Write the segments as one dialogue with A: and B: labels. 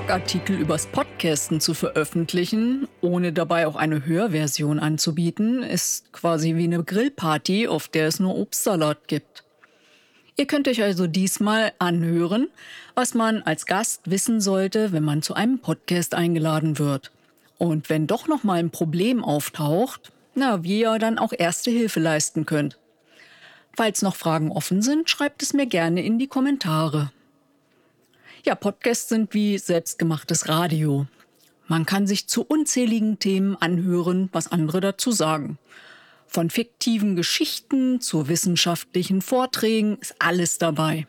A: Blogartikel übers Podcasten zu veröffentlichen, ohne dabei auch eine Hörversion anzubieten, ist quasi wie eine Grillparty, auf der es nur Obstsalat gibt. Ihr könnt euch also diesmal anhören, was man als Gast wissen sollte, wenn man zu einem Podcast eingeladen wird. Und wenn doch noch mal ein Problem auftaucht, na, wie ihr dann auch erste Hilfe leisten könnt. Falls noch Fragen offen sind, schreibt es mir gerne in die Kommentare. Ja, Podcasts sind wie selbstgemachtes Radio. Man kann sich zu unzähligen Themen anhören, was andere dazu sagen. Von fiktiven Geschichten zu wissenschaftlichen Vorträgen ist alles dabei.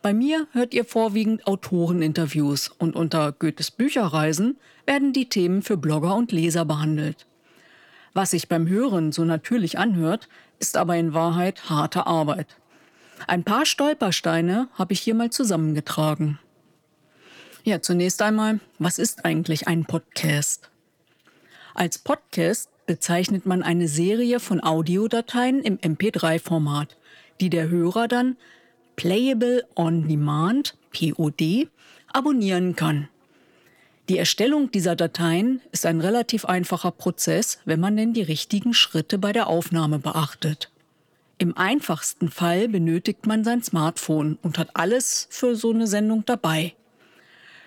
A: Bei mir hört ihr vorwiegend Autoreninterviews und unter Goethes Bücherreisen werden die Themen für Blogger und Leser behandelt. Was sich beim Hören so natürlich anhört, ist aber in Wahrheit harte Arbeit. Ein paar Stolpersteine habe ich hier mal zusammengetragen. Ja, zunächst einmal, was ist eigentlich ein Podcast? Als Podcast bezeichnet man eine Serie von Audiodateien im MP3-Format, die der Hörer dann Playable on Demand, POD, abonnieren kann. Die Erstellung dieser Dateien ist ein relativ einfacher Prozess, wenn man denn die richtigen Schritte bei der Aufnahme beachtet. Im einfachsten Fall benötigt man sein Smartphone und hat alles für so eine Sendung dabei.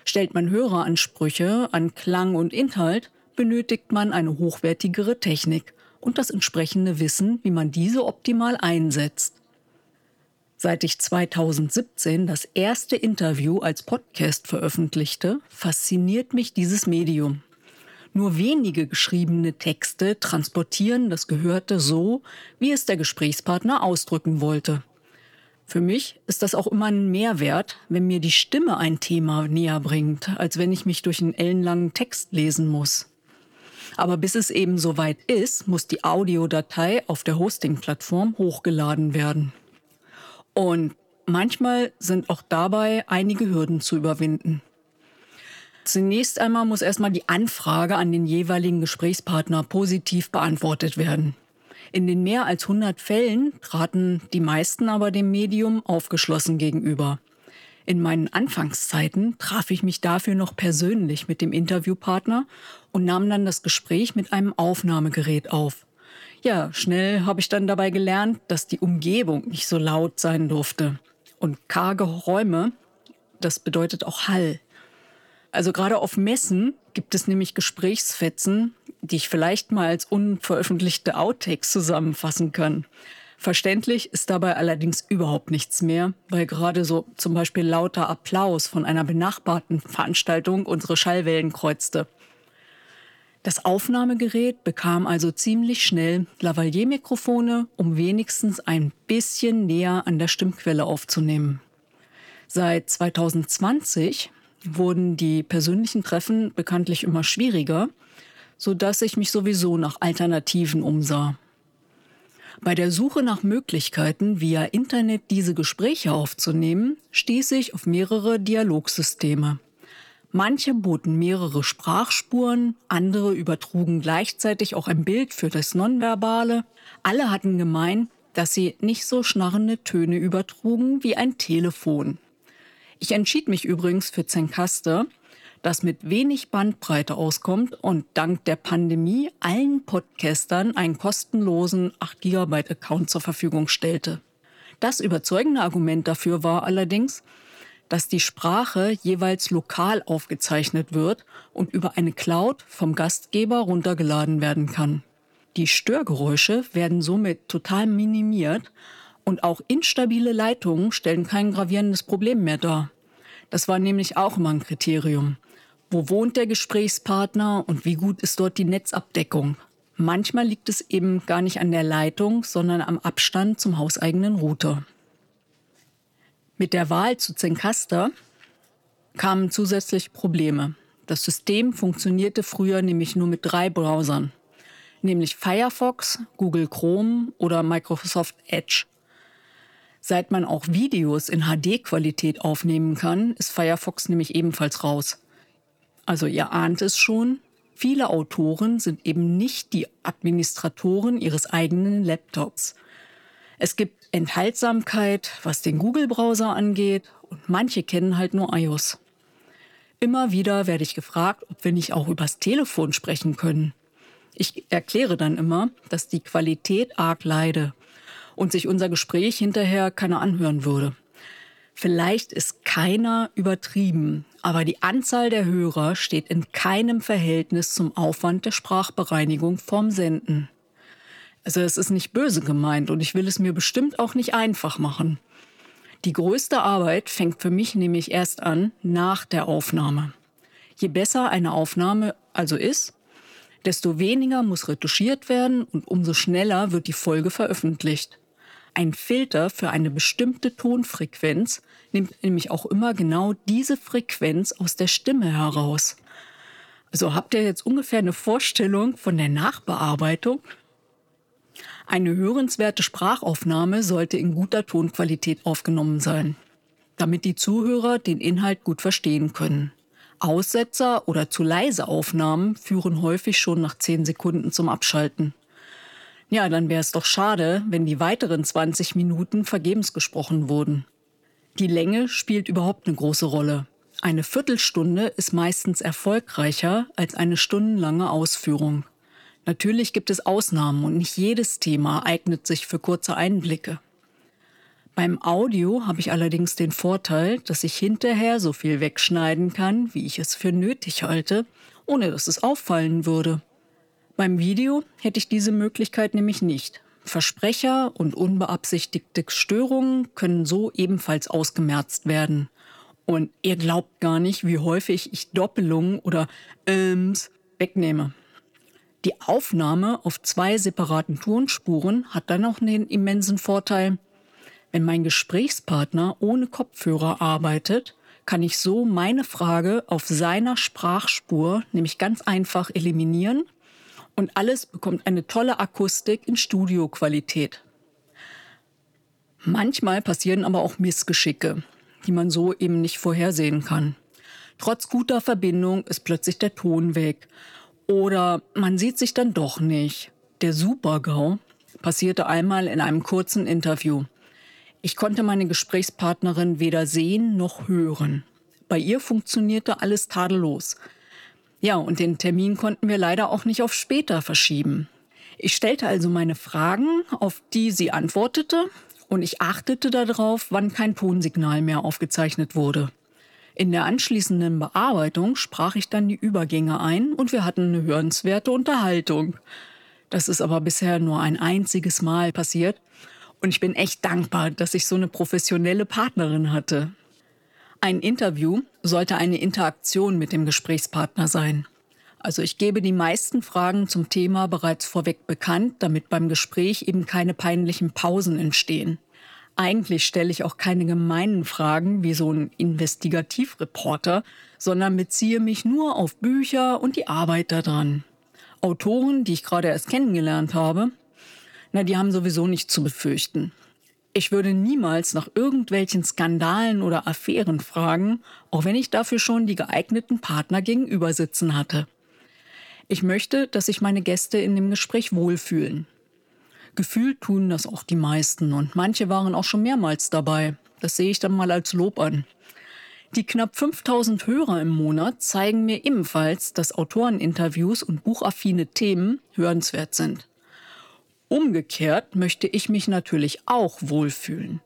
A: Stellt man Höreransprüche an Klang und Inhalt, benötigt man eine hochwertigere Technik und das entsprechende Wissen, wie man diese optimal einsetzt. Seit ich 2017 das erste Interview als Podcast veröffentlichte, fasziniert mich dieses Medium. Nur wenige geschriebene Texte transportieren das Gehörte so, wie es der Gesprächspartner ausdrücken wollte. Für mich ist das auch immer ein Mehrwert, wenn mir die Stimme ein Thema näher bringt, als wenn ich mich durch einen ellenlangen Text lesen muss. Aber bis es eben soweit ist, muss die Audiodatei auf der Hosting-Plattform hochgeladen werden. Und manchmal sind auch dabei einige Hürden zu überwinden. Zunächst einmal muss erstmal die Anfrage an den jeweiligen Gesprächspartner positiv beantwortet werden. In den mehr als 100 Fällen traten die meisten aber dem Medium aufgeschlossen gegenüber. In meinen Anfangszeiten traf ich mich dafür noch persönlich mit dem Interviewpartner und nahm dann das Gespräch mit einem Aufnahmegerät auf. Ja, schnell habe ich dann dabei gelernt, dass die Umgebung nicht so laut sein durfte. Und karge Räume, das bedeutet auch Hall. Also gerade auf Messen gibt es nämlich Gesprächsfetzen, die ich vielleicht mal als unveröffentlichte Outtakes zusammenfassen kann. Verständlich ist dabei allerdings überhaupt nichts mehr, weil gerade so zum Beispiel lauter Applaus von einer benachbarten Veranstaltung unsere Schallwellen kreuzte. Das Aufnahmegerät bekam also ziemlich schnell Lavalier-Mikrofone, um wenigstens ein bisschen näher an der Stimmquelle aufzunehmen. Seit 2020 wurden die persönlichen Treffen bekanntlich immer schwieriger, so dass ich mich sowieso nach Alternativen umsah. Bei der Suche nach Möglichkeiten, via Internet diese Gespräche aufzunehmen, stieß ich auf mehrere Dialogsysteme. Manche boten mehrere Sprachspuren, andere übertrugen gleichzeitig auch ein Bild für das Nonverbale. Alle hatten gemein, dass sie nicht so schnarrende Töne übertrugen wie ein Telefon. Ich entschied mich übrigens für Zencaster, das mit wenig Bandbreite auskommt und dank der Pandemie allen Podcastern einen kostenlosen 8 GB Account zur Verfügung stellte. Das überzeugende Argument dafür war allerdings, dass die Sprache jeweils lokal aufgezeichnet wird und über eine Cloud vom Gastgeber runtergeladen werden kann. Die Störgeräusche werden somit total minimiert und auch instabile Leitungen stellen kein gravierendes Problem mehr dar. Das war nämlich auch immer ein Kriterium. Wo wohnt der Gesprächspartner und wie gut ist dort die Netzabdeckung? Manchmal liegt es eben gar nicht an der Leitung, sondern am Abstand zum hauseigenen Router. Mit der Wahl zu Zencaster kamen zusätzlich Probleme. Das System funktionierte früher nämlich nur mit drei Browsern, nämlich Firefox, Google Chrome oder Microsoft Edge. Seit man auch Videos in HD-Qualität aufnehmen kann, ist Firefox nämlich ebenfalls raus. Also ihr ahnt es schon, viele Autoren sind eben nicht die Administratoren ihres eigenen Laptops. Es gibt Enthaltsamkeit, was den Google-Browser angeht, und manche kennen halt nur iOS. Immer wieder werde ich gefragt, ob wir nicht auch übers Telefon sprechen können. Ich erkläre dann immer, dass die Qualität arg leide und sich unser Gespräch hinterher keiner anhören würde. Vielleicht ist keiner übertrieben, aber die Anzahl der Hörer steht in keinem Verhältnis zum Aufwand der Sprachbereinigung vorm Senden. Also es ist nicht böse gemeint und ich will es mir bestimmt auch nicht einfach machen. Die größte Arbeit fängt für mich nämlich erst an nach der Aufnahme. Je besser eine Aufnahme also ist, desto weniger muss retuschiert werden und umso schneller wird die Folge veröffentlicht. Ein Filter für eine bestimmte Tonfrequenz nimmt nämlich auch immer genau diese Frequenz aus der Stimme heraus. Also habt ihr jetzt ungefähr eine Vorstellung von der Nachbearbeitung? Eine hörenswerte Sprachaufnahme sollte in guter Tonqualität aufgenommen sein, damit die Zuhörer den Inhalt gut verstehen können. Aussetzer oder zu leise Aufnahmen führen häufig schon nach 10 Sekunden zum Abschalten. Ja, dann wäre es doch schade, wenn die weiteren 20 Minuten vergebens gesprochen wurden. Die Länge spielt überhaupt eine große Rolle. Eine Viertelstunde ist meistens erfolgreicher als eine stundenlange Ausführung. Natürlich gibt es Ausnahmen und nicht jedes Thema eignet sich für kurze Einblicke. Beim Audio habe ich allerdings den Vorteil, dass ich hinterher so viel wegschneiden kann, wie ich es für nötig halte, ohne dass es auffallen würde. Beim Video hätte ich diese Möglichkeit nämlich nicht. Versprecher und unbeabsichtigte Störungen können so ebenfalls ausgemerzt werden. Und ihr glaubt gar nicht, wie häufig ich Doppelungen oder Ähms wegnehme. Die Aufnahme auf zwei separaten Tonspuren hat dann auch einen immensen Vorteil. Wenn mein Gesprächspartner ohne Kopfhörer arbeitet, kann ich so meine Frage auf seiner Sprachspur nämlich ganz einfach eliminieren und alles bekommt eine tolle Akustik in Studioqualität. Manchmal passieren aber auch Missgeschicke, die man so eben nicht vorhersehen kann. Trotz guter Verbindung ist plötzlich der Ton weg. Oder man sieht sich dann doch nicht. Der Supergau passierte einmal in einem kurzen Interview. Ich konnte meine Gesprächspartnerin weder sehen noch hören. Bei ihr funktionierte alles tadellos. Ja, und den Termin konnten wir leider auch nicht auf später verschieben. Ich stellte also meine Fragen, auf die sie antwortete, und ich achtete darauf, wann kein Tonsignal mehr aufgezeichnet wurde. In der anschließenden Bearbeitung sprach ich dann die Übergänge ein und wir hatten eine hörenswerte Unterhaltung. Das ist aber bisher nur ein einziges Mal passiert und ich bin echt dankbar, dass ich so eine professionelle Partnerin hatte. Ein Interview sollte eine Interaktion mit dem Gesprächspartner sein. Also ich gebe die meisten Fragen zum Thema bereits vorweg bekannt, damit beim Gespräch eben keine peinlichen Pausen entstehen. Eigentlich stelle ich auch keine gemeinen Fragen wie so ein Investigativreporter, sondern beziehe mich nur auf Bücher und die Arbeit daran. Autoren, die ich gerade erst kennengelernt habe, na, die haben sowieso nichts zu befürchten. Ich würde niemals nach irgendwelchen Skandalen oder Affären fragen, auch wenn ich dafür schon die geeigneten Partner gegenüber sitzen hatte. Ich möchte, dass sich meine Gäste in dem Gespräch wohlfühlen. Gefühlt tun das auch die meisten und manche waren auch schon mehrmals dabei. Das sehe ich dann mal als Lob an. Die knapp 5000 Hörer im Monat zeigen mir ebenfalls, dass Autoreninterviews und buchaffine Themen hörenswert sind. Umgekehrt möchte ich mich natürlich auch wohlfühlen.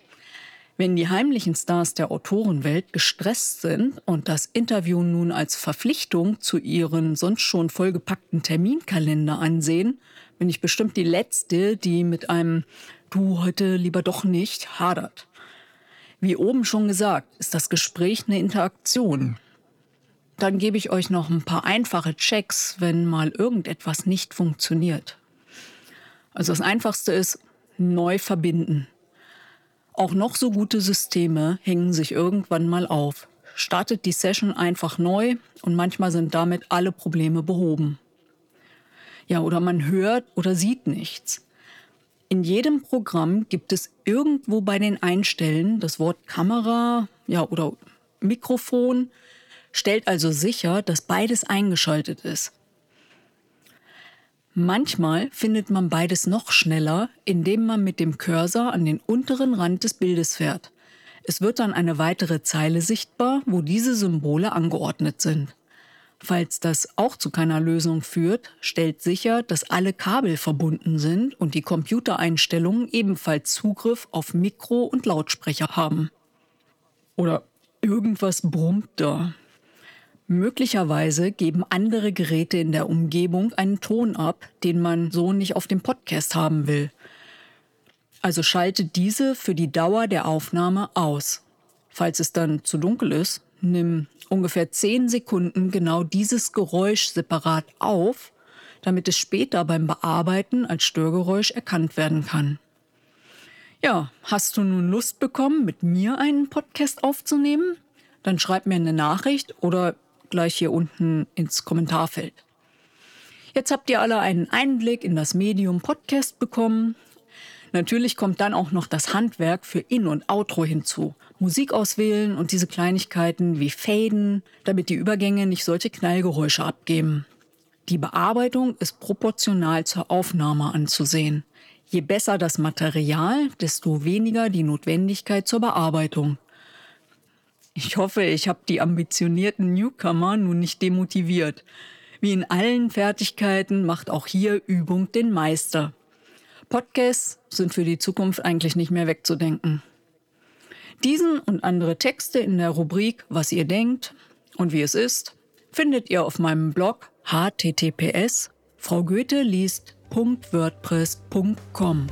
A: Wenn die heimlichen Stars der Autorenwelt gestresst sind und das Interview nun als Verpflichtung zu ihren sonst schon vollgepackten Terminkalender ansehen, bin ich bestimmt die Letzte, die mit einem Du heute lieber doch nicht hadert. Wie oben schon gesagt, ist das Gespräch eine Interaktion. Dann gebe ich euch noch ein paar einfache Checks, wenn mal irgendetwas nicht funktioniert. Also das Einfachste ist neu verbinden. Auch noch so gute Systeme hängen sich irgendwann mal auf. Startet die Session einfach neu und manchmal sind damit alle Probleme behoben. Ja, oder man hört oder sieht nichts. In jedem Programm gibt es irgendwo bei den Einstellen das Wort Kamera ja, oder Mikrofon, stellt also sicher, dass beides eingeschaltet ist. Manchmal findet man beides noch schneller, indem man mit dem Cursor an den unteren Rand des Bildes fährt. Es wird dann eine weitere Zeile sichtbar, wo diese Symbole angeordnet sind. Falls das auch zu keiner Lösung führt, stellt sicher, dass alle Kabel verbunden sind und die Computereinstellungen ebenfalls Zugriff auf Mikro und Lautsprecher haben. Oder irgendwas brummt da. Möglicherweise geben andere Geräte in der Umgebung einen Ton ab, den man so nicht auf dem Podcast haben will. Also schalte diese für die Dauer der Aufnahme aus. Falls es dann zu dunkel ist, nimm ungefähr 10 Sekunden genau dieses Geräusch separat auf, damit es später beim Bearbeiten als Störgeräusch erkannt werden kann. Ja, hast du nun Lust bekommen, mit mir einen Podcast aufzunehmen? Dann schreib mir eine Nachricht oder gleich hier unten ins Kommentarfeld. Jetzt habt ihr alle einen Einblick in das Medium Podcast bekommen. Natürlich kommt dann auch noch das Handwerk für In- und Outro hinzu. Musik auswählen und diese Kleinigkeiten wie Faden, damit die Übergänge nicht solche Knallgeräusche abgeben. Die Bearbeitung ist proportional zur Aufnahme anzusehen. Je besser das Material, desto weniger die Notwendigkeit zur Bearbeitung. Ich hoffe, ich habe die ambitionierten Newcomer nun nicht demotiviert. Wie in allen Fertigkeiten macht auch hier Übung den Meister. Podcasts sind für die Zukunft eigentlich nicht mehr wegzudenken. Diesen und andere Texte in der Rubrik Was ihr denkt und wie es ist, findet ihr auf meinem Blog https fraugoetheliest.wordpress.com.